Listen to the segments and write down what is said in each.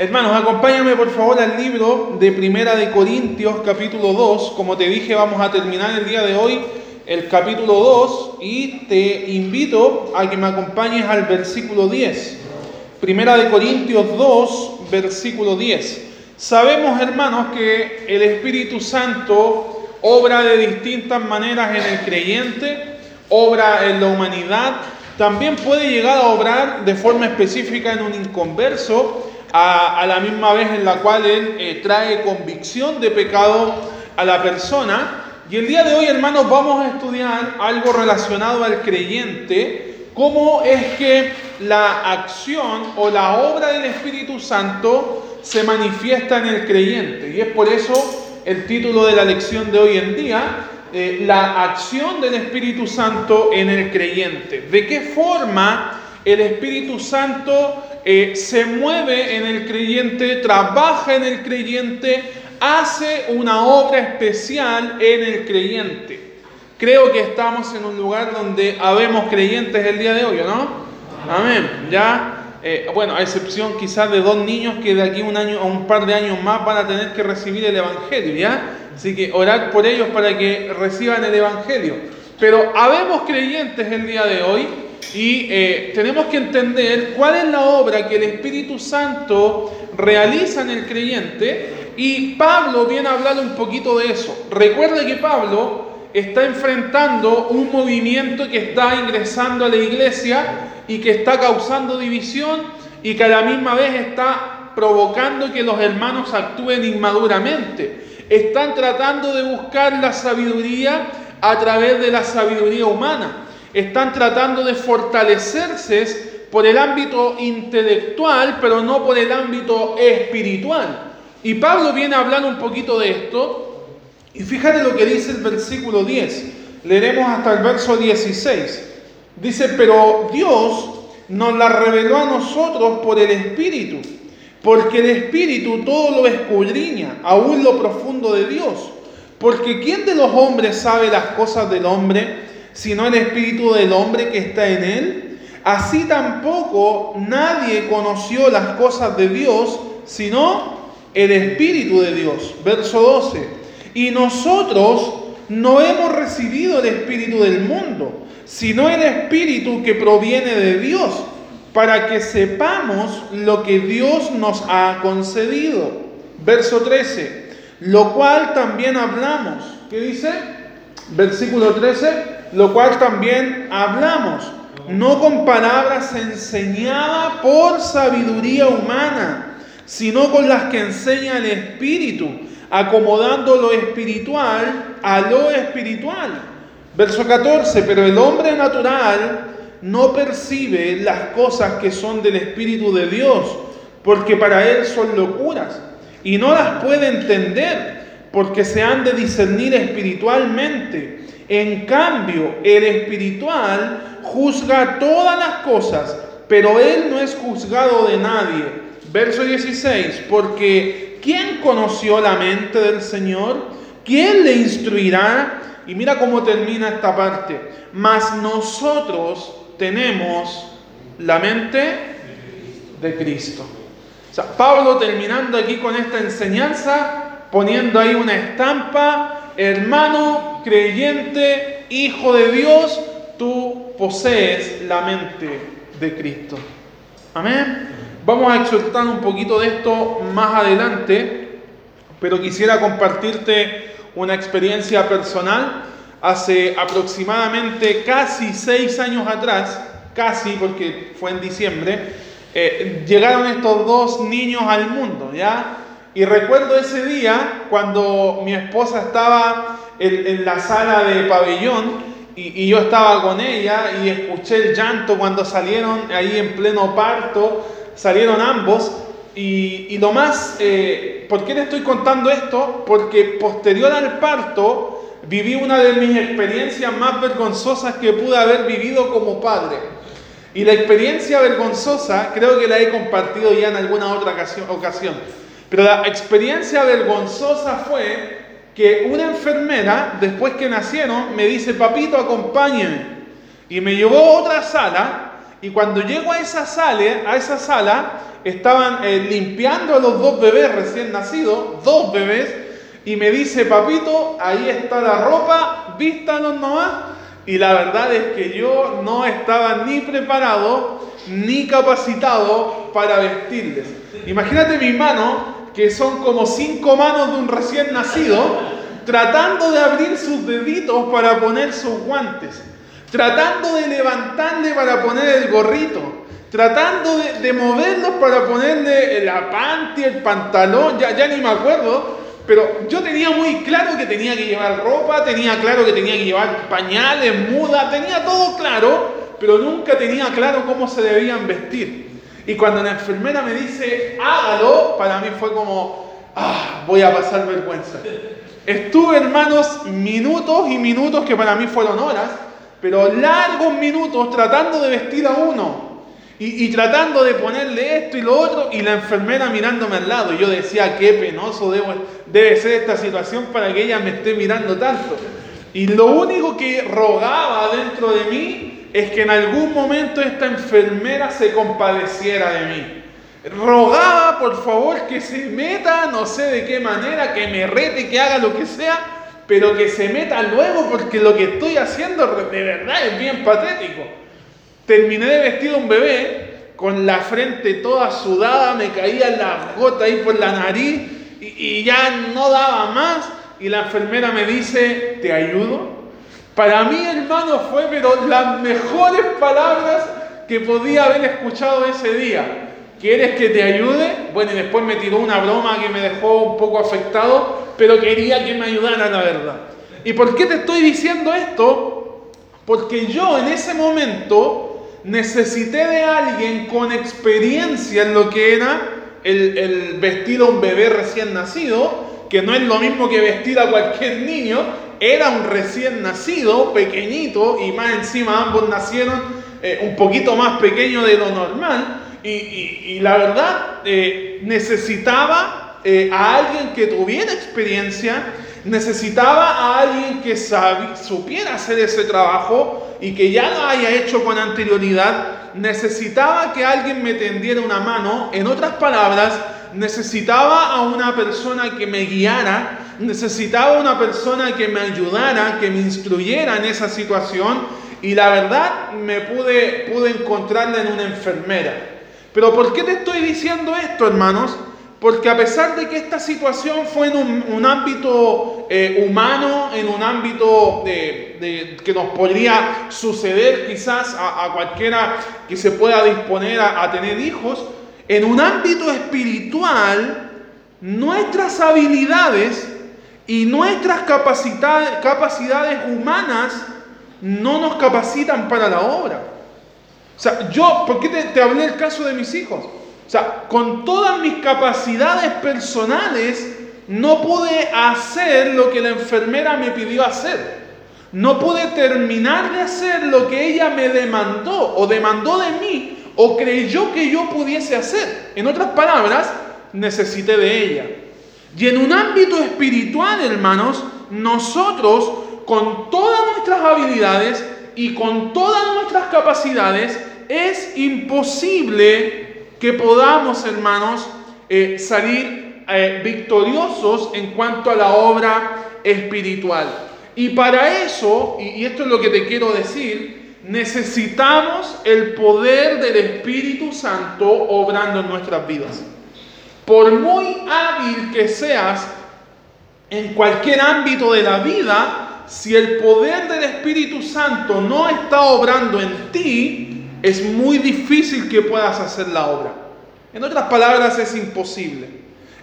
Hermanos, acompáñame por favor al libro de Primera de Corintios capítulo 2. Como te dije, vamos a terminar el día de hoy el capítulo 2 y te invito a que me acompañes al versículo 10. Primera de Corintios 2, versículo 10. Sabemos, hermanos, que el Espíritu Santo obra de distintas maneras en el creyente, obra en la humanidad, también puede llegar a obrar de forma específica en un inconverso, a, la misma vez en la cual Él eh, trae convicción de pecado a la persona. Y el día de hoy, hermanos, vamos a estudiar algo relacionado al creyente, cómo es que la acción o la obra del Espíritu Santo se manifiesta en el creyente. Y es por eso el título de la lección de hoy en día, eh, la acción del Espíritu Santo en el creyente. ¿De qué forma el Espíritu Santo eh, se mueve en el creyente, trabaja en el creyente, hace una obra especial en el creyente. Creo que estamos en un lugar donde habemos creyentes el día de hoy, ¿no? Amén. Ya, eh, bueno, a excepción quizás de dos niños que de aquí un año o un par de años más van a tener que recibir el Evangelio, ¿ya? Así que orar por ellos para que reciban el Evangelio. Pero habemos creyentes el día de hoy y eh, tenemos que entender cuál es la obra que el Espíritu Santo realiza en el creyente y Pablo viene a hablar un poquito de eso. Recuerde que Pablo está enfrentando un movimiento que está ingresando a la iglesia y que está causando división y que a la misma vez está provocando que los hermanos actúen inmaduramente. Están tratando de buscar la sabiduría a través de la sabiduría humana están tratando de fortalecerse por el ámbito intelectual, pero no por el ámbito espiritual. Y Pablo viene a hablar un poquito de esto. Y fíjate lo que dice el versículo 10. Leeremos hasta el verso 16. Dice, pero Dios nos la reveló a nosotros por el Espíritu, porque el Espíritu todo lo escudriña, aún lo profundo de Dios. Porque ¿quién de los hombres sabe las cosas del hombre? Sino el espíritu del hombre que está en él. Así tampoco nadie conoció las cosas de Dios, sino el espíritu de Dios. Verso 12. Y nosotros no hemos recibido el espíritu del mundo, sino el espíritu que proviene de Dios, para que sepamos lo que Dios nos ha concedido. Verso 13. Lo cual también hablamos. ¿Qué dice? Versículo 13 lo cual también hablamos, no con palabras enseñadas por sabiduría humana, sino con las que enseña el Espíritu, acomodando lo espiritual a lo espiritual. Verso 14, pero el hombre natural no percibe las cosas que son del Espíritu de Dios, porque para él son locuras, y no las puede entender, porque se han de discernir espiritualmente. En cambio, el espiritual juzga todas las cosas, pero él no es juzgado de nadie. Verso 16, porque ¿quién conoció la mente del Señor? ¿Quién le instruirá? Y mira cómo termina esta parte. Mas nosotros tenemos la mente de Cristo. O sea, Pablo terminando aquí con esta enseñanza, poniendo ahí una estampa hermano creyente, hijo de Dios, tú posees la mente de Cristo. Amén. Vamos a exhortar un poquito de esto más adelante, pero quisiera compartirte una experiencia personal. Hace aproximadamente casi seis años atrás, casi porque fue en diciembre, eh, llegaron estos dos niños al mundo, ¿ya? Y recuerdo ese día cuando mi esposa estaba en, la sala de pabellón y, yo estaba con ella y escuché el llanto cuando salieron ahí en pleno parto, salieron ambos. Y, lo más, eh, ¿por qué le estoy contando esto? Porque posterior al parto viví una de mis experiencias más vergonzosas que pude haber vivido como padre. Y la experiencia vergonzosa creo que la he compartido ya en alguna otra ocasión. Pero la experiencia vergonzosa fue que una enfermera, después que nacieron, me dice, papito, acompáñeme. Y me llevó a otra sala Y cuando llego a esa sala, a esa sala estaban eh, limpiando a los dos bebés recién nacidos, dos bebés, y me dice, papito, ahí está la ropa, vístanos nomás. Y la verdad es que yo no estaba ni preparado ni capacitado para vestirles. Imagínate mi mano, que son como cinco manos de un recién nacido, tratando de abrir sus deditos para poner sus guantes, tratando de levantarle para poner el gorrito, tratando de, moverlos para ponerle la panty, el pantalón, ya, ya ni me acuerdo, pero yo tenía muy claro que tenía que llevar ropa, tenía claro que tenía que llevar pañales, muda, tenía todo claro, pero nunca tenía claro cómo se debían vestir. Y cuando la enfermera me dice, hágalo, para mí fue como, ah, voy a pasar vergüenza. Estuve, hermanos, minutos y minutos que para mí fueron horas, pero largos minutos tratando de vestir a uno. Y, tratando de ponerle esto y lo otro, y la enfermera mirándome al lado. Y yo decía, qué penoso debe ser esta situación para que ella me esté mirando tanto. Y lo único que rogaba dentro de mí es que en algún momento esta enfermera se compadeciera de mí rogaba por favor que se meta, no sé de qué manera, que me rete, que haga lo que sea, pero que se meta luego porque lo que estoy haciendo de verdad es bien patético. Terminé de vestir un bebé con la frente toda sudada, me caía la gota ahí por la nariz y, y ya no daba más y la enfermera me dice, ¿te ayudo? Para mí, hermano, fue pero las mejores palabras que podía haber escuchado ese día. ¿Quieres que te ayude? Bueno, y después me tiró una broma que me dejó un poco afectado, pero quería que me ayudara la verdad. ¿Y por qué te estoy diciendo esto? Porque yo en ese momento necesité de alguien con experiencia en lo que era el, el vestir a un bebé recién nacido, que no es lo mismo que vestir a cualquier niño, era un recién nacido, pequeñito, y más encima ambos nacieron eh, un poquito más pequeño de lo normal y, la verdad eh, necesitaba eh, a alguien que tuviera experiencia, necesitaba a alguien que supiera hacer ese trabajo y que ya lo haya hecho con anterioridad, necesitaba que alguien me tendiera una mano, en otras palabras, necesitaba a una persona que me guiara, necesitaba una persona que me ayudara, que me instruyera en esa situación y la verdad me pude, pude encontrarla en una enfermera. Pero ¿por qué te estoy diciendo esto, hermanos? Porque a pesar de que esta situación fue en un, ámbito eh, humano, en un ámbito de, que nos podría suceder quizás a, cualquiera que se pueda disponer a, a tener hijos, en un ámbito espiritual, nuestras habilidades y nuestras capacidades humanas no nos capacitan para la obra. O sea, yo, ¿por qué te, hablé el caso de mis hijos? O sea, con todas mis capacidades personales, no pude hacer lo que la enfermera me pidió hacer. No pude terminar de hacer lo que ella me demandó o demandó de mí o creyó que yo pudiese hacer. En otras palabras, necesité de ella. Y en un ámbito espiritual, hermanos, nosotros con todas nuestras habilidades y con todas nuestras capacidades es imposible que podamos, hermanos, eh, salir eh, victoriosos en cuanto a la obra espiritual. Y para eso, y esto es lo que te quiero decir, necesitamos el poder del Espíritu Santo obrando en nuestras vidas. Por muy hábil que seas en cualquier ámbito de la vida, si el poder del Espíritu Santo no está obrando en ti, es muy difícil que puedas hacer la obra. En otras palabras, es imposible.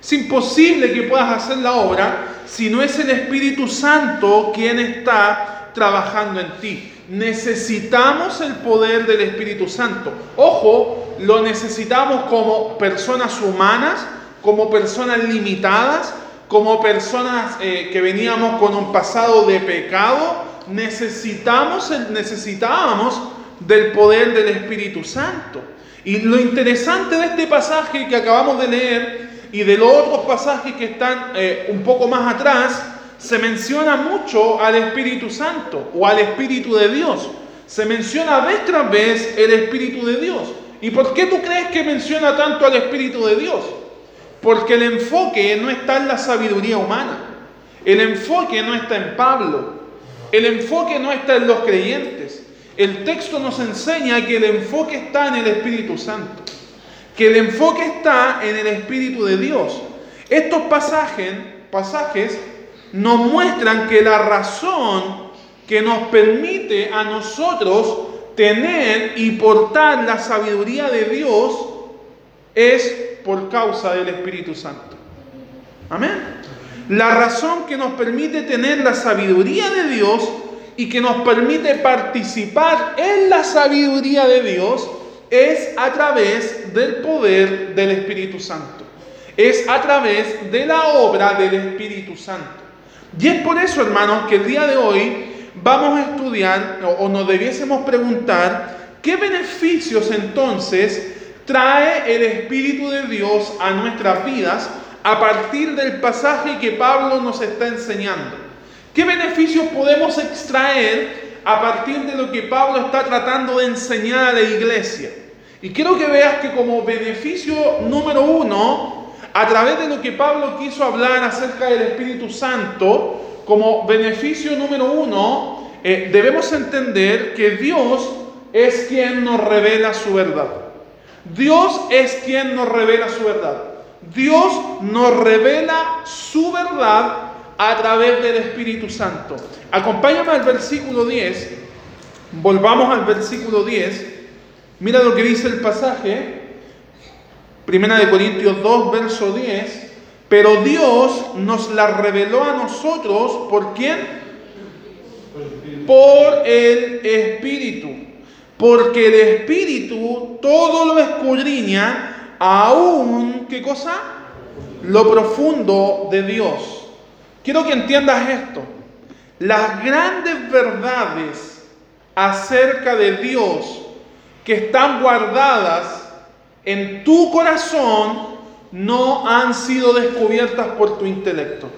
Es imposible que puedas hacer la obra si no es el Espíritu Santo quien está trabajando en ti. Necesitamos el poder del Espíritu Santo. Ojo, lo necesitamos como personas humanas, como personas limitadas, como personas eh, que veníamos con un pasado de pecado. Necesitamos, necesitábamos del poder del Espíritu Santo. Y lo interesante de este pasaje que acabamos de leer y de los otros pasajes que están eh, un poco más atrás, se menciona mucho al Espíritu Santo o al Espíritu de Dios. se menciona vez tras vez el Espíritu de Dios. ¿Y por qué tú crees que menciona tanto al Espíritu de Dios? Porque el enfoque no está en la sabiduría humana. El enfoque no está en Pablo. El enfoque no está en los creyentes. El texto nos enseña que el enfoque está en el Espíritu Santo. Que el enfoque está en el Espíritu de Dios. Estos pasajes, pasajes nos muestran que la razón que nos permite a nosotros tener y portar la sabiduría de Dios es por causa del Espíritu Santo. Amén. La razón que nos permite tener la sabiduría de Dios y que nos permite participar en la sabiduría de Dios es a través del poder del Espíritu Santo. Es a través de la obra del Espíritu Santo. Y es por eso, hermanos, que el día de hoy vamos a estudiar o, nos debiésemos preguntar qué beneficios entonces trae el Espíritu de Dios a nuestras vidas a partir del pasaje que Pablo nos está enseñando. ¿Qué beneficios podemos extraer a partir de lo que Pablo está tratando de enseñar a la iglesia? Y quiero que veas que como beneficio número uno, a través de lo que Pablo quiso hablar acerca del Espíritu Santo, como beneficio número uno, eh, debemos entender que Dios es quien nos revela su verdad. Dios es quien nos revela su verdad. Dios nos revela su verdad a través del Espíritu Santo. Acompáñame al versículo 10. Volvamos al versículo 10. Mira lo que dice el pasaje. Primera de Corintios 2, verso 10. Pero Dios nos la reveló a nosotros, ¿por quién? Por el Espíritu. Porque el Espíritu todo lo escudriña aún, ¿qué cosa? Lo profundo de Dios. Quiero que entiendas esto. Las grandes verdades acerca de Dios que están guardadas en tu corazón no han sido descubiertas por tu intelecto.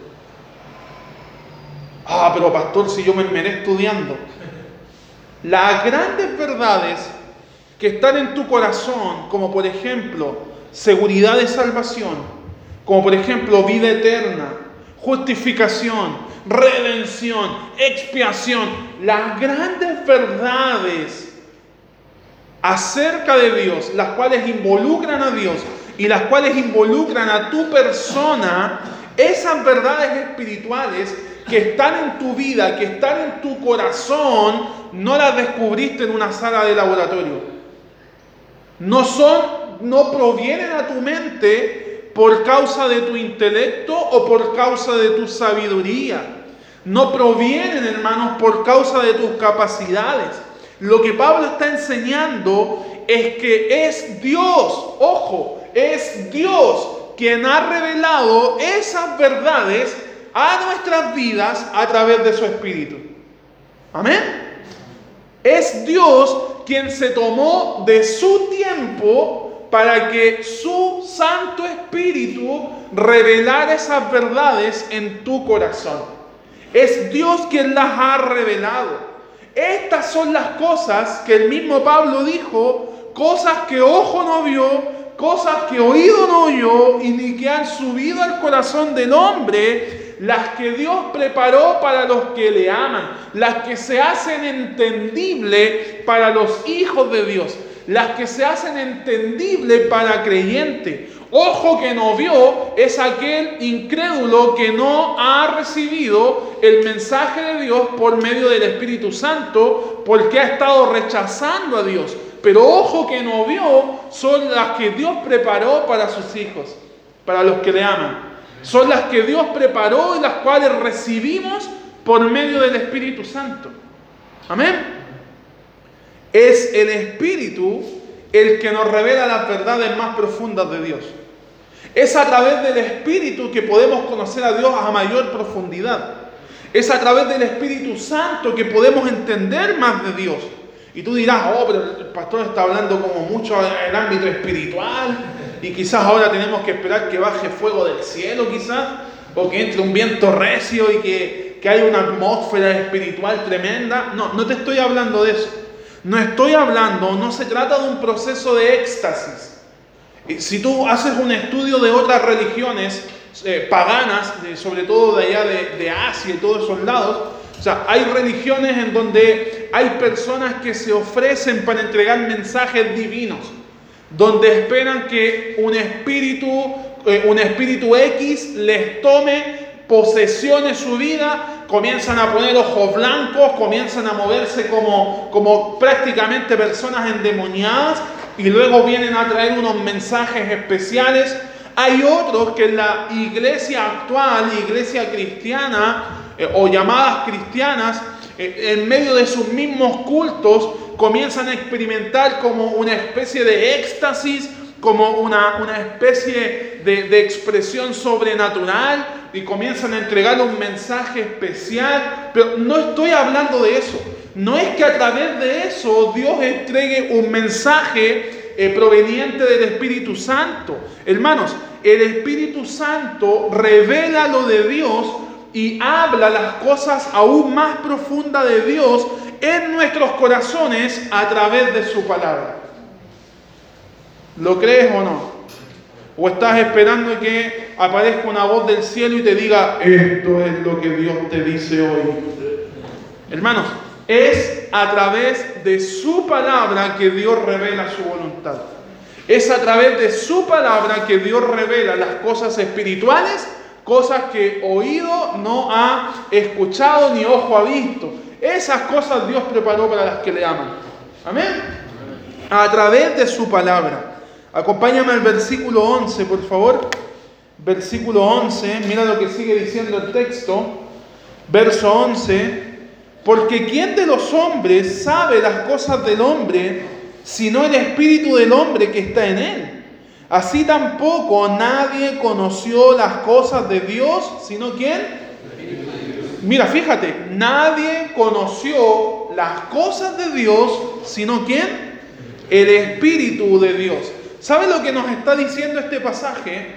Ah, pero pastor, si yo me merezco estudiando. Las grandes verdades que están en tu corazón, como por ejemplo seguridad de salvación, como por ejemplo vida eterna, justificación, redención, expiación, las grandes verdades acerca de Dios, las cuales involucran a Dios y las cuales involucran a tu persona, esas verdades espirituales que están en tu vida, que están en tu corazón, no las descubriste en una sala de laboratorio. No son no provienen a tu mente por causa de tu intelecto o por causa de tu sabiduría. No provienen, hermanos, por causa de tus capacidades. Lo que Pablo está enseñando es que es Dios, ojo, es Dios quien ha revelado esas verdades a nuestras vidas a través de su Espíritu. Amén. Es Dios quien se tomó de su tiempo para que su Santo Espíritu revelara esas verdades en tu corazón. Es Dios quien las ha revelado. Estas son las cosas que el mismo Pablo dijo, cosas que ojo no vio, cosas que oído no oyó y ni que han subido al corazón del hombre, las que Dios preparó para los que le aman, las que se hacen entendible para los hijos de Dios las que se hacen entendibles para creyente. Ojo que no vio es aquel incrédulo que no ha recibido el mensaje de Dios por medio del Espíritu Santo porque ha estado rechazando a Dios. Pero ojo que no vio son las que Dios preparó para sus hijos, para los que le aman. Son las que Dios preparó y las cuales recibimos por medio del Espíritu Santo. Amén. Es el Espíritu el que nos revela las verdades más profundas de Dios. Es a través del Espíritu que podemos conocer a Dios a mayor profundidad. Es a través del Espíritu Santo que podemos entender más de Dios. Y tú dirás, oh, pero el pastor está hablando como mucho en el ámbito espiritual y quizás ahora tenemos que esperar que baje fuego del cielo, quizás, o que entre un viento recio y que, que haya una atmósfera espiritual tremenda. No, no te estoy hablando de eso. No estoy hablando, no se trata de un proceso de éxtasis. Si tú haces un estudio de otras religiones eh, paganas, sobre todo de allá de, de Asia y todos esos lados, o sea, hay religiones en donde hay personas que se ofrecen para entregar mensajes divinos, donde esperan que un espíritu, eh, un espíritu X les tome posesión de su vida, comienzan a poner ojos blancos, comienzan a moverse como, como prácticamente personas endemoniadas y luego vienen a traer unos mensajes especiales. Hay otros que en la iglesia actual, iglesia cristiana, eh, o llamadas cristianas, eh, en medio de sus mismos cultos, comienzan a experimentar como una especie de éxtasis, como una, una especie de, de, expresión sobrenatural y comienzan a entregar un mensaje especial. Pero no estoy hablando de eso. No es que a través de eso Dios entregue un mensaje eh, proveniente del Espíritu Santo. Hermanos, el Espíritu Santo revela lo de Dios y habla las cosas aún más profundas de Dios en nuestros corazones a través de su palabra. ¿Lo crees o no? ¿O estás esperando que aparezca una voz del cielo y te diga, esto es lo que Dios te dice hoy? Hermanos, es a través de su palabra que Dios revela su voluntad. Es a través de su palabra que Dios revela las cosas espirituales cosas que oído no ha escuchado ni ojo ha visto. Esas cosas Dios preparó para las que le aman. Amén. A través de su palabra. Acompáñame al versículo 11, por favor. Versículo 11, mira lo que sigue diciendo el texto. Verso 11. Porque ¿quién de los hombres sabe las cosas del hombre, sino el espíritu del hombre que está en él? Así tampoco nadie conoció las cosas de Dios, sino quién? Mira, fíjate, nadie conoció las cosas de Dios, sino quién? El Espíritu de Dios. ¿Sabe lo que nos está diciendo este pasaje?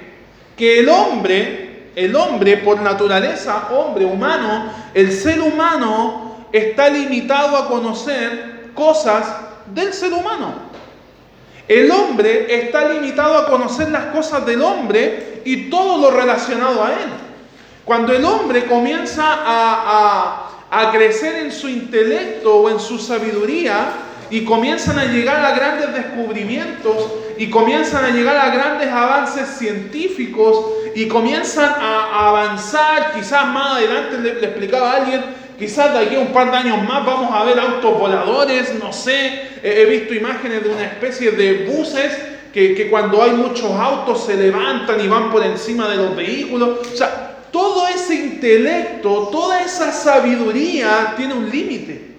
Que el hombre, el hombre por naturaleza, hombre humano, el ser humano está limitado a conocer cosas del ser humano. El hombre está limitado a conocer las cosas del hombre y todo lo relacionado a él. Cuando el hombre comienza a, crecer en su intelecto o en su sabiduría y comienzan a llegar a grandes descubrimientos y comienzan a llegar a grandes avances científicos y comienzan a, avanzar, quizás más adelante le, le explicaba a alguien, Quizás de aquí a un par de años más vamos a ver autos voladores, no sé. He visto imágenes de una especie de buses que, que, cuando hay muchos autos se levantan y van por encima de los vehículos. O sea, todo ese intelecto, toda esa sabiduría tiene un límite.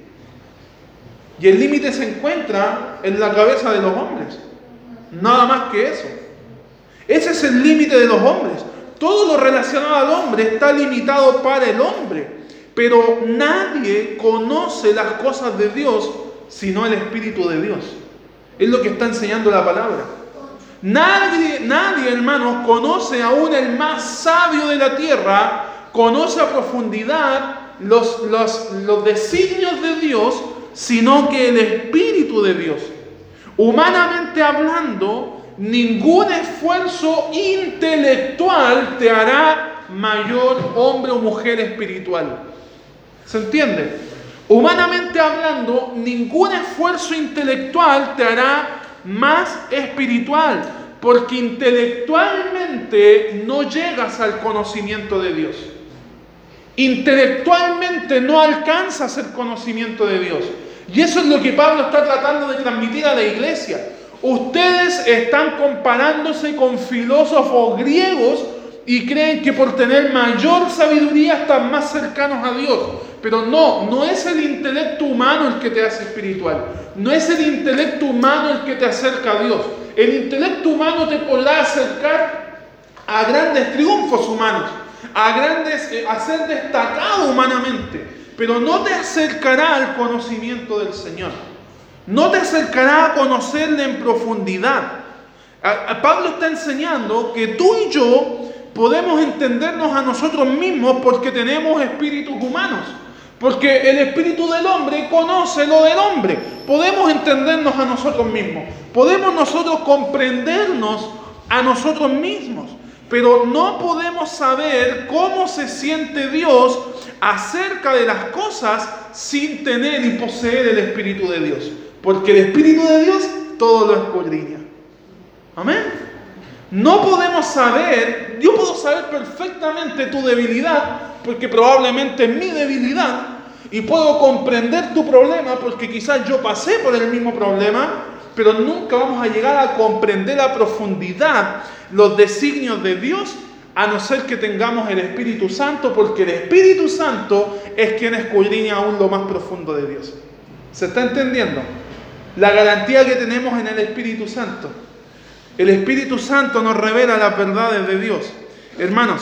Y el límite se encuentra en la cabeza de los hombres. Nada más que eso. Ese es el límite de los hombres. Todo lo relacionado al hombre está limitado para el hombre. Pero nadie conoce las cosas de Dios sino el Espíritu de Dios. Es lo que está enseñando la palabra. Nadie, nadie, hermanos, conoce aún el más sabio de la tierra, conoce a profundidad los, los, los designios de Dios, sino que el Espíritu de Dios. Humanamente hablando, ningún esfuerzo intelectual te hará mayor hombre o mujer espiritual. ¿Se entiende? Humanamente hablando, ningún esfuerzo intelectual te hará más espiritual, porque intelectualmente no llegas al conocimiento de Dios. Intelectualmente no alcanzas el conocimiento de Dios. Y eso es lo que Pablo está tratando de transmitir a la iglesia. Ustedes están comparándose con filósofos griegos y creen que por tener mayor sabiduría están más cercanos a Dios. Pero no, no es el intelecto humano el que te hace espiritual. No es el intelecto humano el que te acerca a Dios. El intelecto humano te podrá acercar a grandes triunfos humanos, a grandes, eh, a ser destacado humanamente, pero no te acercará al conocimiento del Señor. No te acercará a conocerle en profundidad. Pablo está enseñando que tú y yo podemos entendernos a nosotros mismos porque tenemos espíritus humanos. Porque el espíritu del hombre conoce lo del hombre. Podemos entendernos a nosotros mismos. Podemos nosotros comprendernos a nosotros mismos. Pero no podemos saber cómo se siente Dios acerca de las cosas sin tener y poseer el Espíritu de Dios. Porque el Espíritu de Dios todo lo escudriña. Amén. No podemos saber, yo puedo saber perfectamente tu debilidad, porque probablemente es mi debilidad, y puedo comprender tu problema, porque quizás yo pasé por el mismo problema, pero nunca vamos a llegar a comprender a profundidad los designios de Dios a no ser que tengamos el Espíritu Santo, porque el Espíritu Santo es quien escudriña aún lo más profundo de Dios. ¿Se está entendiendo? La garantía que tenemos en el Espíritu Santo. El Espíritu Santo nos revela las verdades de Dios. Hermanos,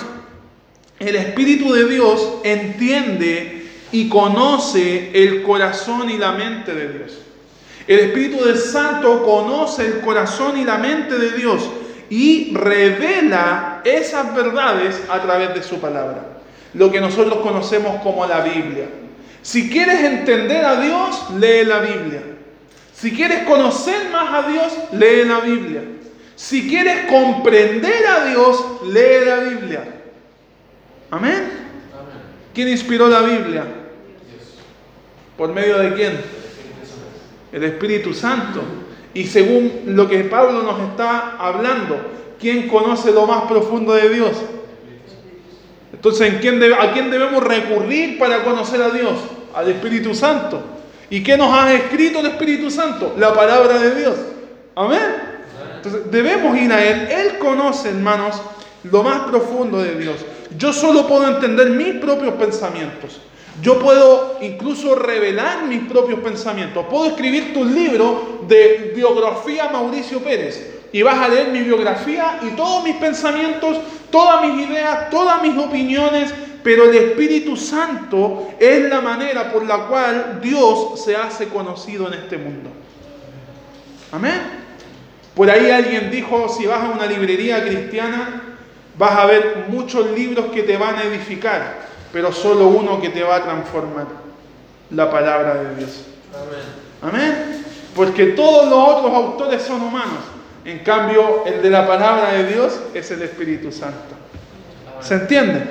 el Espíritu de Dios entiende y conoce el corazón y la mente de Dios. El Espíritu del Santo conoce el corazón y la mente de Dios y revela esas verdades a través de su palabra. Lo que nosotros conocemos como la Biblia. Si quieres entender a Dios, lee la Biblia. Si quieres conocer más a Dios, lee la Biblia. Si quieres comprender a Dios, lee la Biblia. Amén. ¿Quién inspiró la Biblia? ¿Por medio de quién? El Espíritu Santo. Y según lo que Pablo nos está hablando, ¿quién conoce lo más profundo de Dios? Entonces, ¿a quién debemos recurrir para conocer a Dios? Al Espíritu Santo. ¿Y qué nos ha escrito el Espíritu Santo? La palabra de Dios. Amén. Entonces debemos ir a Él. Él conoce, hermanos, lo más profundo de Dios. Yo solo puedo entender mis propios pensamientos. Yo puedo incluso revelar mis propios pensamientos. Puedo escribir tu libro de biografía Mauricio Pérez. Y vas a leer mi biografía y todos mis pensamientos, todas mis ideas, todas mis opiniones. Pero el Espíritu Santo es la manera por la cual Dios se hace conocido en este mundo. Amén. Por ahí alguien dijo, si vas a una librería cristiana, vas a ver muchos libros que te van a edificar, pero solo uno que te va a transformar, la palabra de Dios. Amén. Amén. Porque todos los otros autores son humanos. En cambio, el de la palabra de Dios es el Espíritu Santo. ¿Se entiende?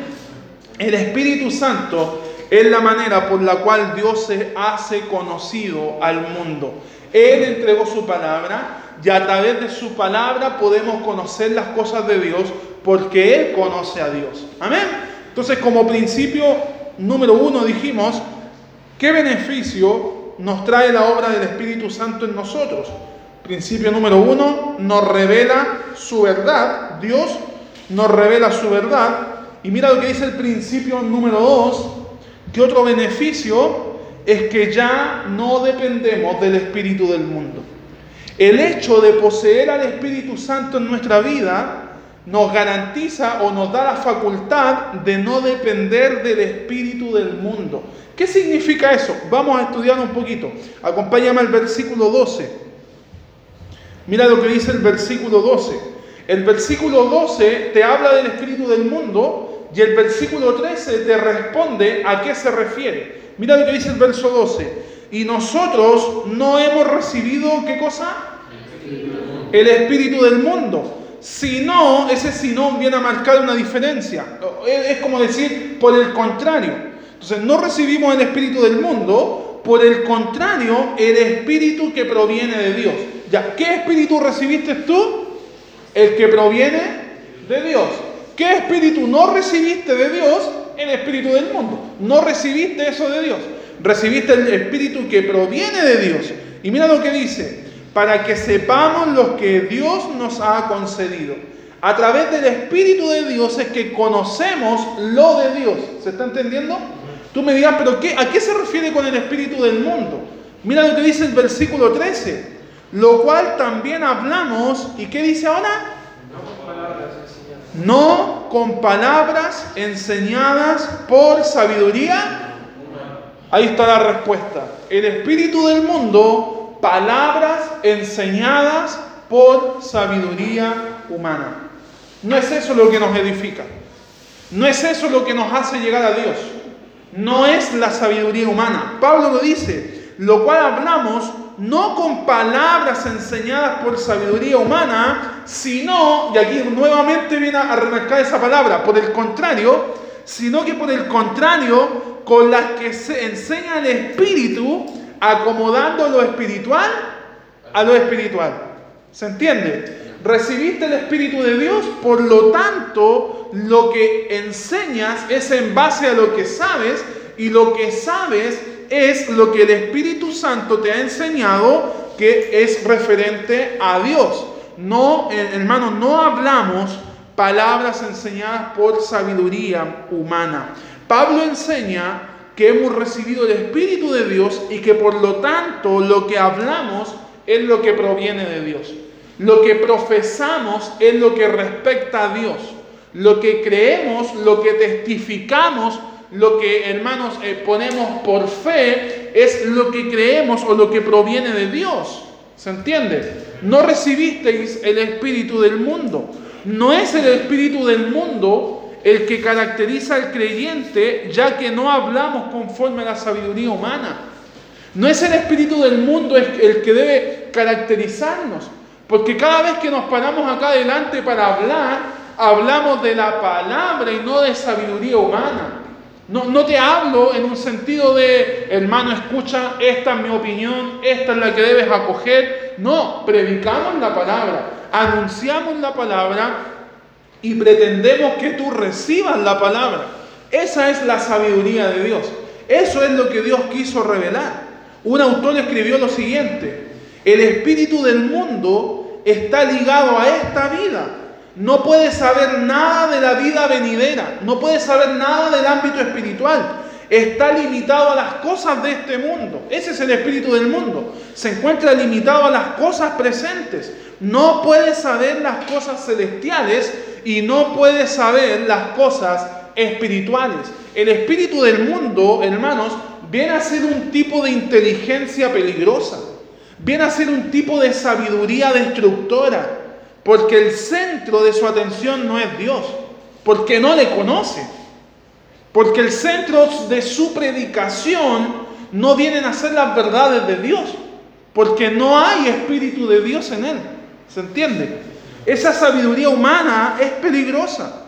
El Espíritu Santo es la manera por la cual Dios se hace conocido al mundo. Él entregó su palabra y a través de su palabra podemos conocer las cosas de Dios porque Él conoce a Dios. Amén. Entonces, como principio número uno dijimos, ¿qué beneficio nos trae la obra del Espíritu Santo en nosotros? Principio número uno, nos revela su verdad. Dios nos revela su verdad. Y mira lo que dice el principio número dos, que otro beneficio es que ya no dependemos del Espíritu del mundo. El hecho de poseer al Espíritu Santo en nuestra vida nos garantiza o nos da la facultad de no depender del Espíritu del mundo. ¿Qué significa eso? Vamos a estudiar un poquito. Acompáñame al versículo 12. Mira lo que dice el versículo 12. El versículo 12 te habla del Espíritu del mundo y el versículo 13 te responde a qué se refiere. Mira lo que dice el verso 12. Y nosotros no hemos recibido, ¿qué cosa? el espíritu del mundo. Si no, ese si no viene a marcar una diferencia. Es como decir, por el contrario. Entonces, no recibimos el espíritu del mundo, por el contrario, el espíritu que proviene de Dios. Ya, ¿qué espíritu recibiste tú? El que proviene de Dios. ¿Qué espíritu no recibiste de Dios? El espíritu del mundo. No recibiste eso de Dios. Recibiste el espíritu que proviene de Dios. Y mira lo que dice, para que sepamos lo que Dios nos ha concedido. A través del Espíritu de Dios es que conocemos lo de Dios. ¿Se está entendiendo? Tú me dirás, pero qué, ¿a qué se refiere con el Espíritu del mundo? Mira lo que dice el versículo 13. Lo cual también hablamos, ¿y qué dice ahora? No con palabras enseñadas por sabiduría. Ahí está la respuesta. El espíritu del mundo palabras enseñadas por sabiduría humana. No es eso lo que nos edifica. No es eso lo que nos hace llegar a Dios. no es la sabiduría humana. Pablo lo dice, lo cual hablamos no con palabras enseñadas por sabiduría humana, sino, y aquí nuevamente viene a remarcar esa palabra, por el contrario, sino que por el contrario, con las que se enseña el Espíritu, acomodando lo espiritual a lo espiritual. ¿Se entiende? Recibiste el Espíritu de Dios, por lo tanto, lo que enseñas es en base a lo que sabes y lo que sabes es lo que el Espíritu Santo te ha enseñado que es referente a Dios. No, hermano, no hablamos palabras enseñadas por sabiduría humana. Pablo enseña que hemos recibido el Espíritu de Dios y que por lo tanto lo que hablamos es lo que proviene de Dios. Lo que profesamos es lo que respecta a Dios. Lo que creemos, lo que testificamos, lo que hermanos eh, ponemos por fe es lo que creemos o lo que proviene de Dios. ¿Se entiende? No recibisteis el espíritu del mundo. No es el espíritu del mundo el que caracteriza al creyente, ya que no hablamos conforme a la sabiduría humana. No es el espíritu del mundo el que debe caracterizarnos, porque cada vez que nos paramos acá adelante para hablar, hablamos de la palabra y no de sabiduría humana. No, no, te hablo en un sentido de, hermano, escucha, esta es mi opinión, esta es la que debes acoger. No, predicamos la palabra, anunciamos la palabra y pretendemos que tú recibas la palabra. Esa es la sabiduría de Dios. Eso es lo que Dios quiso revelar. Un autor escribió lo siguiente, el espíritu del mundo está ligado a esta vida no puede saber nada de la vida venidera, no puede saber nada del ámbito espiritual. Está limitado a las cosas de este mundo. Ese es el espíritu del mundo. Se encuentra limitado a las cosas presentes. No puede saber las cosas celestiales y no puede saber las cosas espirituales. El espíritu del mundo, hermanos, viene a ser un tipo de inteligencia peligrosa. Viene a ser un tipo de sabiduría destructora porque el centro de su atención no es Dios, porque no le conoce, porque el centro de su predicación no vienen a ser las verdades de Dios, porque no hay espíritu de Dios en él. ¿Se entiende? Esa sabiduría humana es peligrosa.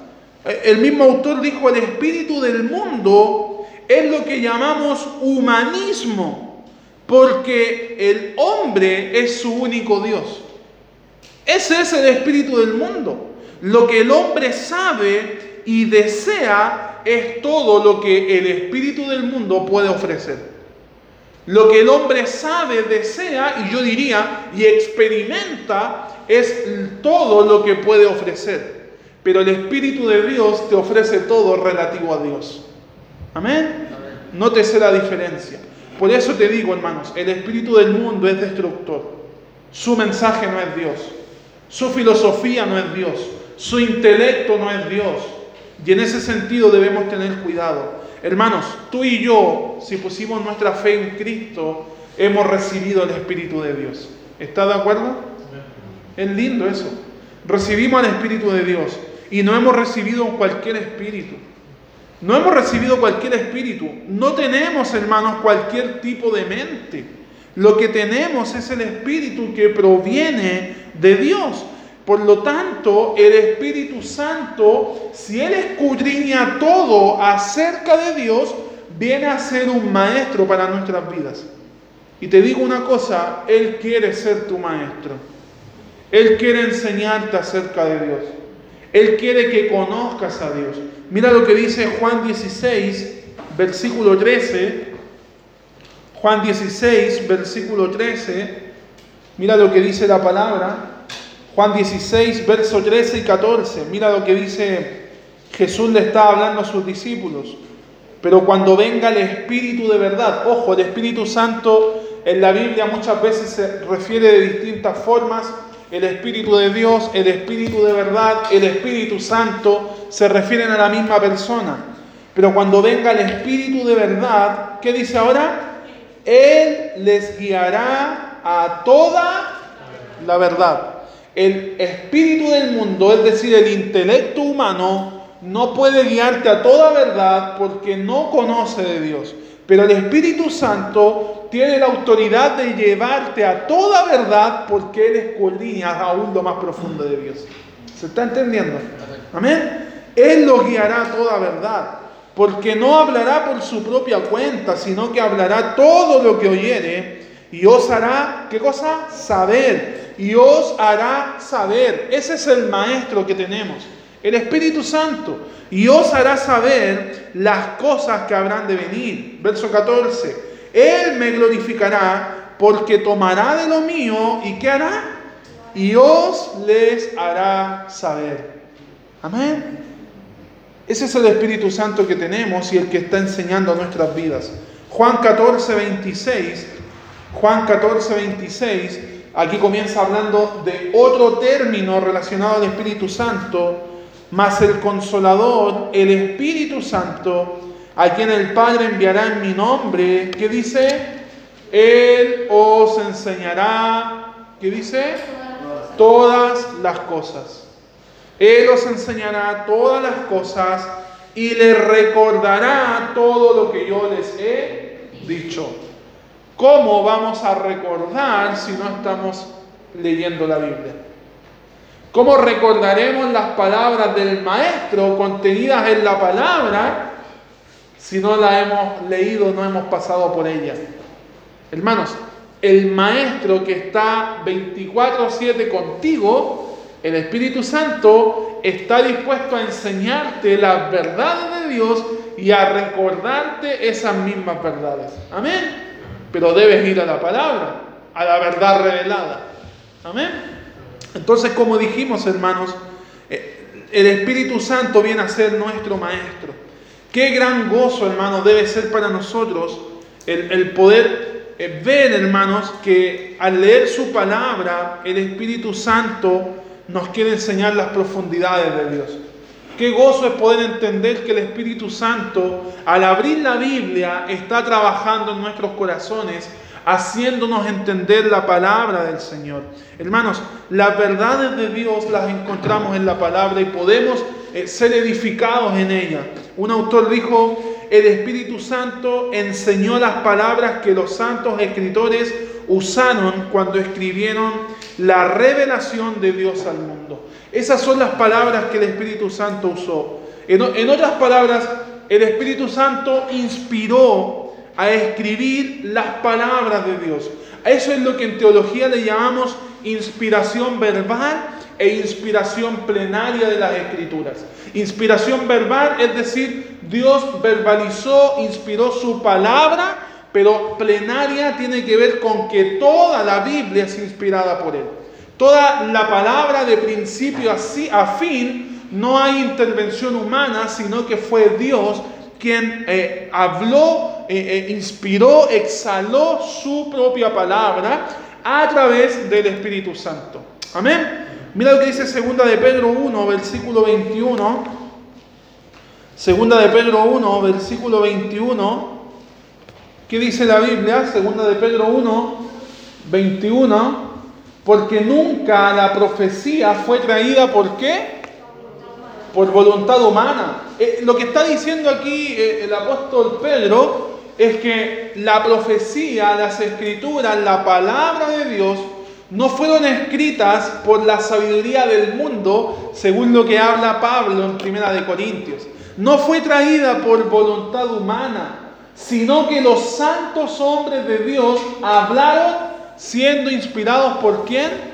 El mismo autor dijo, el espíritu del mundo es lo que llamamos humanismo, porque el hombre es su único Dios. Ese es el espíritu del mundo. Lo que el hombre sabe y desea es todo lo que el espíritu del mundo puede ofrecer. Lo que el hombre sabe, desea y yo diría y experimenta es todo lo que puede ofrecer. Pero el Espíritu de Dios te ofrece todo relativo a Dios. Amén. No te sé la diferencia. Por eso te digo, hermanos, el Espíritu del mundo es destructor. Su mensaje no es Dios. Su filosofía no es Dios, su intelecto no es Dios. Y en ese sentido debemos tener cuidado. Hermanos, tú y yo, si pusimos nuestra fe en Cristo, hemos recibido el Espíritu de Dios. ¿Está de acuerdo? Es lindo eso. Recibimos el Espíritu de Dios y no hemos recibido cualquier espíritu. No hemos recibido cualquier espíritu. No tenemos, hermanos, cualquier tipo de mente. Lo que tenemos es el Espíritu que proviene de Dios. Por lo tanto, el Espíritu Santo, si Él escudriña todo acerca de Dios, viene a ser un maestro para nuestras vidas. Y te digo una cosa, Él quiere ser tu maestro. Él quiere enseñarte acerca de Dios. Él quiere que conozcas a Dios. Mira lo que dice Juan 16, versículo 13. Juan 16, versículo 13, mira lo que dice la palabra. Juan 16, verso 13 y 14, mira lo que dice Jesús le está hablando a sus discípulos. Pero cuando venga el Espíritu de verdad, ojo, el Espíritu Santo en la Biblia muchas veces se refiere de distintas formas. El Espíritu de Dios, el Espíritu de verdad, el Espíritu Santo se refieren a la misma persona. Pero cuando venga el Espíritu de verdad, ¿qué dice ahora? Él les guiará a toda la verdad. El espíritu del mundo, es decir, el intelecto humano, no puede guiarte a toda verdad porque no conoce de Dios. Pero el Espíritu Santo tiene la autoridad de llevarte a toda verdad porque Él escudriña aún lo más profundo de Dios. ¿Se está entendiendo? Amén. Él lo guiará a toda verdad, porque no hablará por su propia cuenta, sino que hablará todo lo que oyere y os hará, ¿qué cosa? Saber. Y os hará saber. Ese es el maestro que tenemos el Espíritu Santo, y os hará saber las cosas que habrán de venir. Verso 14. Él me glorificará porque tomará de lo mío y ¿qué hará? Y os les hará saber. Amén. Ese es el Espíritu Santo que tenemos y el que está enseñando nuestras vidas. Juan 14, 26. Juan 14, 26. Aquí comienza hablando de otro término relacionado al Espíritu Santo mas el consolador, el Espíritu Santo, a quien el Padre enviará en mi nombre, ¿qué dice? Él os enseñará, ¿qué dice? Todas las cosas. Él os enseñará todas las cosas y le recordará todo lo que yo les he dicho. ¿Cómo vamos a recordar si no estamos leyendo la Biblia? ¿Cómo recordaremos las palabras del Maestro contenidas en la palabra si no la hemos leído, no hemos pasado por ella? Hermanos, el Maestro que está 24/7 contigo, el Espíritu Santo, está dispuesto a enseñarte las verdades de Dios y a recordarte esas mismas verdades. Amén. Pero debes ir a la palabra, a la verdad revelada. Amén. Entonces, como dijimos, hermanos, eh, el Espíritu Santo viene a ser nuestro Maestro. Qué gran gozo, hermanos, debe ser para nosotros el, poder eh, ver, hermanos, que al leer su palabra, el Espíritu Santo nos quiere enseñar las profundidades de Dios. Qué gozo es poder entender que el Espíritu Santo, al abrir la Biblia, está trabajando en nuestros corazones haciéndonos entender la palabra del Señor. Hermanos, las verdades de Dios las encontramos en la palabra y podemos eh, ser edificados en ella. Un autor dijo, el Espíritu Santo enseñó las palabras que los santos escritores usaron cuando escribieron la revelación de Dios al mundo. Esas son las palabras que el Espíritu Santo usó. en otras palabras, el Espíritu Santo inspiró a escribir las palabras de Dios. Eso es lo que en teología le llamamos inspiración verbal e inspiración plenaria de las escrituras. Inspiración verbal es decir, Dios verbalizó, inspiró su palabra, pero plenaria tiene que ver con que toda la Biblia es inspirada por Él. Toda la palabra de principio a fin, no hay intervención humana, sino que fue Dios quien eh, habló, eh, eh, inspiró, exhaló su propia palabra a través del Espíritu Santo. Amén. Mira lo que dice segunda de Pedro 1, versículo 21. Segunda de Pedro 1, versículo 21. ¿Qué dice la Biblia? Segunda de Pedro 1, 21. Porque nunca la profecía fue traída por qué? Por voluntad humana. Eh, lo que está diciendo aquí eh, el apóstol Pedro es que la profecía, las escrituras, la palabra de Dios no fueron escritas por la sabiduría del mundo, según lo que habla Pablo en Primera de Corintios. No fue traída por voluntad humana, sino que los santos hombres de Dios hablaron siendo inspirados por quién?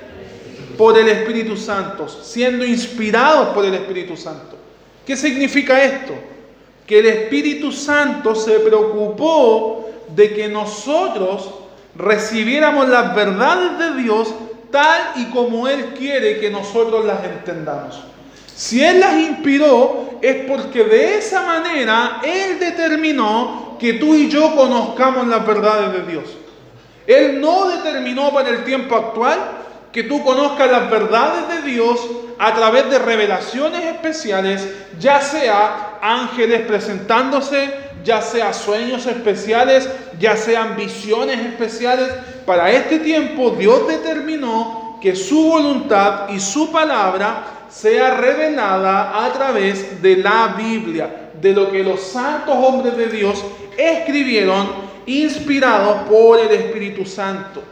Por el Espíritu Santo, siendo inspirados por el Espíritu Santo. ¿Qué significa esto? Que el Espíritu Santo se preocupó de que nosotros recibiéramos las verdades de Dios tal y como Él quiere que nosotros las entendamos. Si Él las inspiró es porque de esa manera Él determinó que tú y yo conozcamos las verdades de Dios. Él no determinó para el tiempo actual que tú conozcas las verdades de Dios a través de revelaciones especiales, ya sea ángeles presentándose, ya sea sueños especiales, ya sean visiones especiales. Para este tiempo Dios determinó que su voluntad y su palabra sea revelada a través de la Biblia, de lo que los santos hombres de Dios escribieron inspirados por el Espíritu Santo.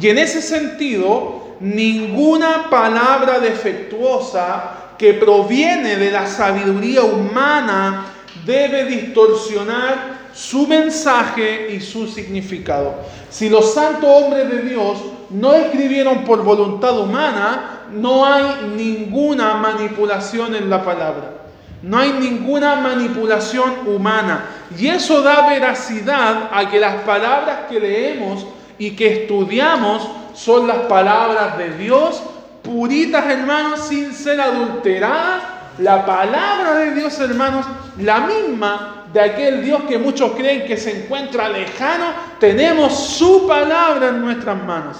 Y en ese sentido, ninguna palabra defectuosa que proviene de la sabiduría humana debe distorsionar su mensaje y su significado. Si los santos hombres de Dios no escribieron por voluntad humana, no hay ninguna manipulación en la palabra. No hay ninguna manipulación humana. Y eso da veracidad a que las palabras que leemos y que estudiamos son las palabras de Dios, puritas hermanos, sin ser adulteradas. La palabra de Dios hermanos, la misma de aquel Dios que muchos creen que se encuentra lejano, tenemos su palabra en nuestras manos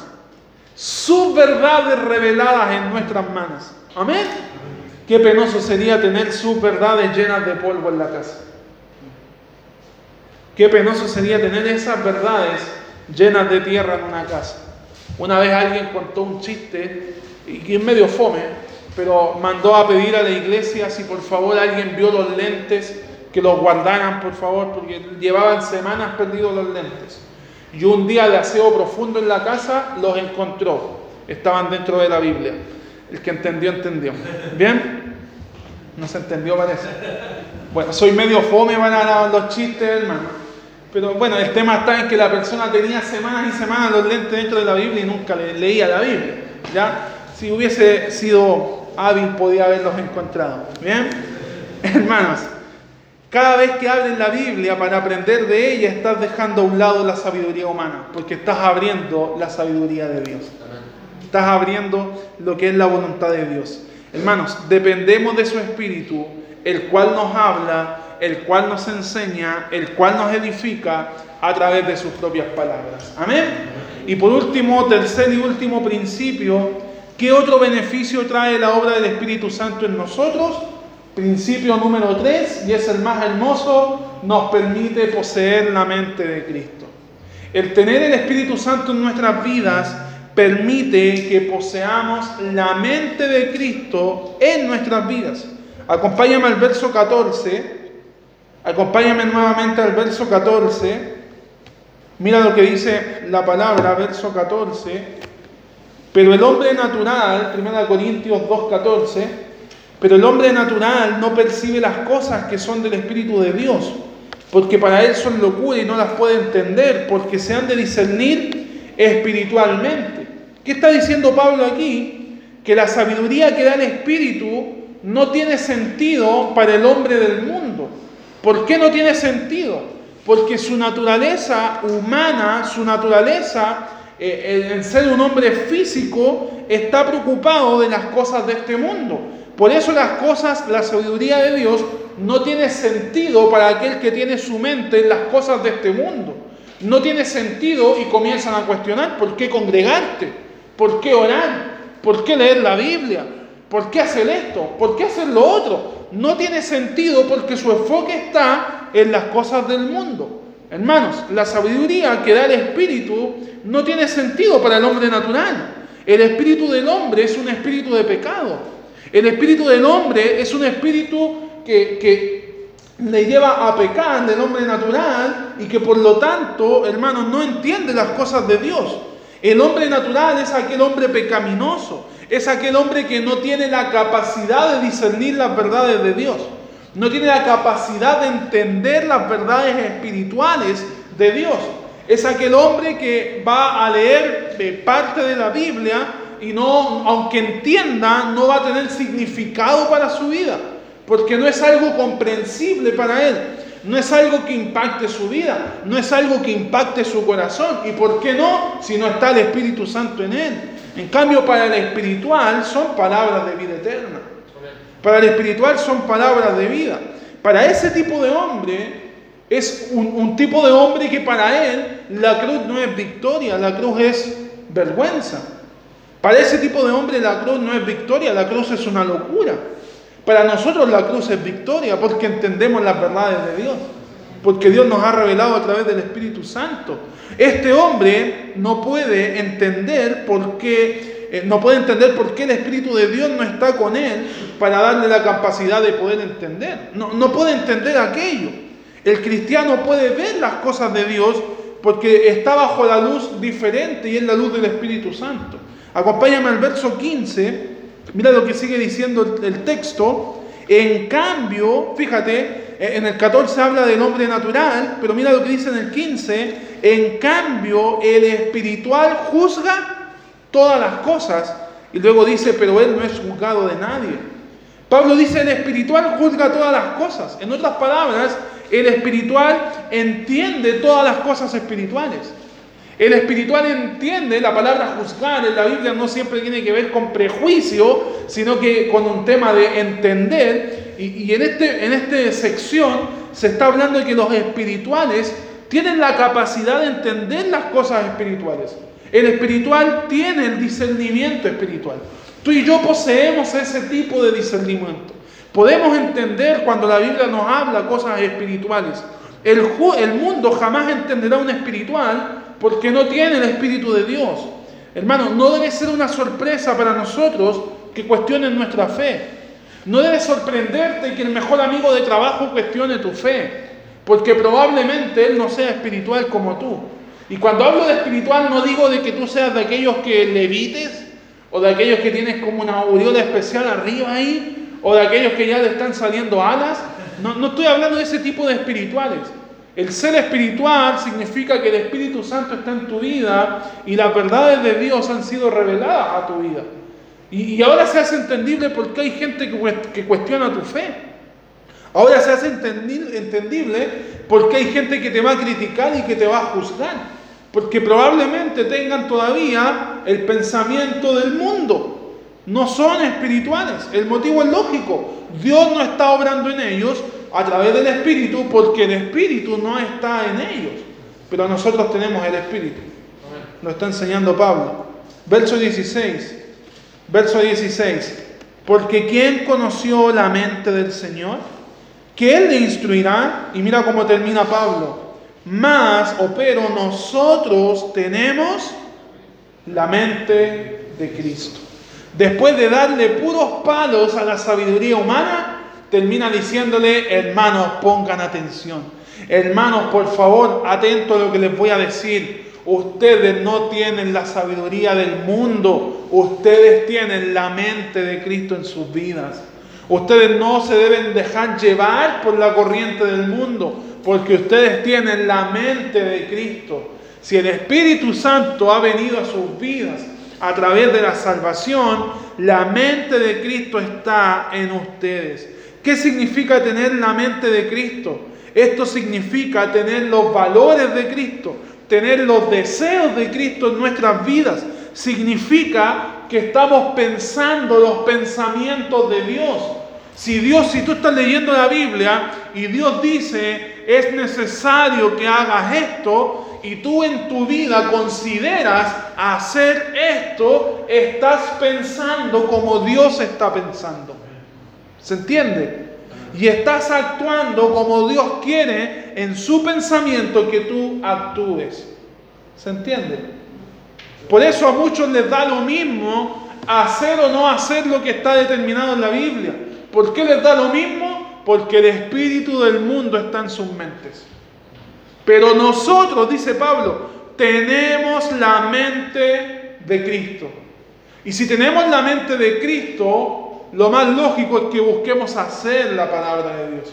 sus verdades reveladas en nuestras manos. Amén. Qué penoso sería tener sus verdades llenas de polvo en la casa. Qué penoso sería tener esas verdades llenas de tierra en una casa. Una vez alguien contó un chiste, y es medio fome, pero mandó a pedir a la iglesia si por favor alguien vio los lentes, que los guardaran por favor, porque llevaban semanas perdidos los lentes. Y un día de aseo profundo en la casa los encontró. Estaban dentro de la Biblia. El que entendió, entendió. ¿Bien? No se entendió, parece. Bueno, soy medio fome para los chistes, hermano. Pero bueno, el tema está en que la persona tenía semanas y semanas los lentes dentro de la Biblia y nunca leía la Biblia. ¿Ya? Si hubiese sido hábil, podía haberlos encontrado. ¿Bien? Hermanos, cada vez que abres la Biblia para aprender de ella, estás dejando a un lado la sabiduría humana, porque estás abriendo la sabiduría de Dios. Estás abriendo lo que es la voluntad de Dios. Hermanos, dependemos de su Espíritu, el cual nos habla, el cual nos enseña, el cual nos edifica a través de sus propias palabras. Amén. Y por último, tercer y último principio, ¿qué otro beneficio trae la obra del Espíritu Santo en nosotros? Principio número 3, y es el más hermoso, nos permite poseer la mente de Cristo. El tener el Espíritu Santo en nuestras vidas permite que poseamos la mente de Cristo en nuestras vidas. Acompáñame al verso 14. Acompáñame nuevamente al verso 14. Mira lo que dice la palabra, verso 14. Pero el hombre natural, 1 Corintios 2.14, pero el hombre natural no percibe las cosas que son del Espíritu de Dios, porque para él son locura y no las puede entender, porque se han de discernir espiritualmente. ¿Qué está diciendo Pablo aquí? Que la sabiduría que da el Espíritu no tiene sentido para el hombre del mundo. ¿Por qué no tiene sentido? Porque su naturaleza humana, su naturaleza eh, en ser un hombre físico, está preocupado de las cosas de este mundo. Por eso las cosas, la sabiduría de Dios no tiene sentido para aquel que tiene su mente en las cosas de este mundo. No tiene sentido y comienzan a cuestionar por qué congregarte, por qué orar, por qué leer la Biblia, por qué hacer esto, por qué hacer lo otro. No tiene sentido porque su enfoque está en las cosas del mundo. Hermanos, la sabiduría que da el Espíritu no tiene sentido para el hombre natural. El espíritu del hombre es un espíritu de pecado. El espíritu del hombre es un espíritu que, le lleva a pecar del hombre natural y que por lo tanto, hermanos, no entiende las cosas de Dios. El hombre natural es aquel hombre pecaminoso, es aquel hombre que no tiene la capacidad de discernir las verdades de Dios, no tiene la capacidad de entender las verdades espirituales de Dios. Es aquel hombre que va a leer parte de la Biblia y no, aunque entienda, no va a tener significado para su vida, porque no es algo comprensible para él, no es algo que impacte su vida, no es algo que impacte su corazón. ¿Y por qué no? Si no está el Espíritu Santo en él. En cambio, para el espiritual son palabras de vida eterna. Para el espiritual son palabras de vida. Para ese tipo de hombre es un, tipo de hombre que para él la cruz no es victoria, la cruz es vergüenza. Para ese tipo de hombre la cruz no es victoria, la cruz es una locura. Para nosotros la cruz es victoria porque entendemos las verdades de Dios, porque Dios nos ha revelado a través del Espíritu Santo. Este hombre no puede entender por qué eh, no puede entender por qué el Espíritu de Dios no está con él para darle la capacidad de poder entender. No, no puede entender aquello. El cristiano puede ver las cosas de Dios porque está bajo la luz diferente y es la luz del Espíritu Santo. Acompáñame al verso 15, mira lo que sigue diciendo el texto. En cambio, fíjate, en el 14 habla del hombre natural, pero mira lo que dice en el 15, en cambio el espiritual juzga todas las cosas. Y luego dice, pero él no es juzgado de nadie. Pablo dice, el espiritual juzga todas las cosas. En otras palabras, el espiritual entiende todas las cosas espirituales. El espiritual entiende la palabra juzgar en la Biblia no siempre tiene que ver con prejuicio, sino que con un tema de entender. Y, en, este, en esta sección se está hablando de que los espirituales tienen la capacidad de entender las cosas espirituales. El espiritual tiene el discernimiento espiritual. Tú y yo poseemos ese tipo de discernimiento. Podemos entender cuando la Biblia nos habla cosas espirituales. El, el mundo jamás entenderá un espiritual porque no tiene el Espíritu de Dios. Hermano, no debe ser una sorpresa para nosotros que cuestionen nuestra fe. No debe sorprenderte que el mejor amigo de trabajo cuestione tu fe, porque probablemente él no sea espiritual como tú. Y cuando hablo de espiritual no digo de que tú seas de aquellos que levites o de aquellos que tienes como una aureola especial arriba ahí o de aquellos que ya le están saliendo alas. No, no estoy hablando de ese tipo de espirituales. El ser espiritual significa que el Espíritu Santo está en tu vida y las verdades de Dios han sido reveladas a tu vida. Y, ahora se hace entendible por qué hay gente que, cuestiona tu fe. Ahora se hace entendible por qué hay gente que te va a criticar y que te va a juzgar. Porque probablemente tengan todavía el pensamiento del mundo. No son espirituales. El motivo es lógico. Dios no está obrando en ellos a través del Espíritu porque el Espíritu no está en ellos. Pero nosotros tenemos el Espíritu. Lo está enseñando Pablo. Verso 16. Verso 16. Porque ¿quién conoció la mente del Señor? Que Él le instruirá. Y mira cómo termina Pablo. Más o pero nosotros tenemos la mente de Cristo. Después de darle puros palos a la sabiduría humana, termina diciéndole, hermanos, pongan atención. Hermanos, por favor, atento a lo que les voy a decir. Ustedes no tienen la sabiduría del mundo, ustedes tienen la mente de Cristo en sus vidas. Ustedes no se deben dejar llevar por la corriente del mundo, porque ustedes tienen la mente de Cristo. Si el Espíritu Santo ha venido a sus vidas a través de la salvación, la mente de Cristo está en ustedes. ¿Qué significa tener la mente de Cristo? Esto significa tener los valores de Cristo, tener los deseos de Cristo en nuestras vidas. Significa que estamos pensando los pensamientos de Dios. Si Dios, si tú estás leyendo la Biblia y Dios dice, es necesario que hagas esto, y tú en tu vida consideras hacer esto, estás pensando como Dios está pensando. ¿Se entiende? Y estás actuando como Dios quiere en su pensamiento que tú actúes. ¿Se entiende? Por eso a muchos les da lo mismo hacer o no hacer lo que está determinado en la Biblia. ¿Por qué les da lo mismo? Porque el espíritu del mundo está en sus mentes. Pero nosotros, dice Pablo, tenemos la mente de Cristo. Y si tenemos la mente de Cristo, lo más lógico es que busquemos hacer la palabra de Dios.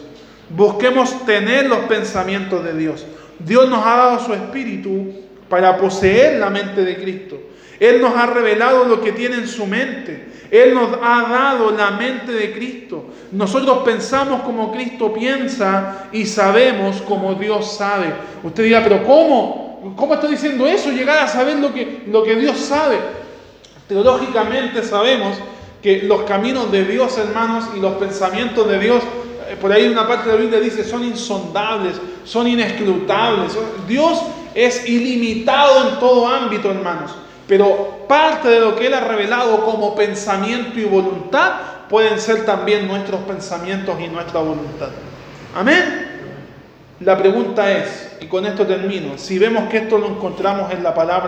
Busquemos tener los pensamientos de Dios. Dios nos ha dado su espíritu para poseer la mente de Cristo. Él nos ha revelado lo que tiene en su mente. Él nos ha dado la mente de Cristo. Nosotros pensamos como Cristo piensa y sabemos como Dios sabe. Usted dirá, pero ¿cómo? ¿Cómo está diciendo eso? Llegar a saber lo que, lo que Dios sabe. Teológicamente sabemos que los caminos de Dios, hermanos, y los pensamientos de Dios, eh, por ahí una parte de la Biblia dice, son insondables, son inescrutables. Dios es ilimitado en todo ámbito, hermanos. Pero parte de lo que Él ha revelado como pensamiento y voluntad pueden ser también nuestros pensamientos y nuestra voluntad. Amén. La pregunta es, y con esto termino, si vemos que esto lo encontramos en la palabra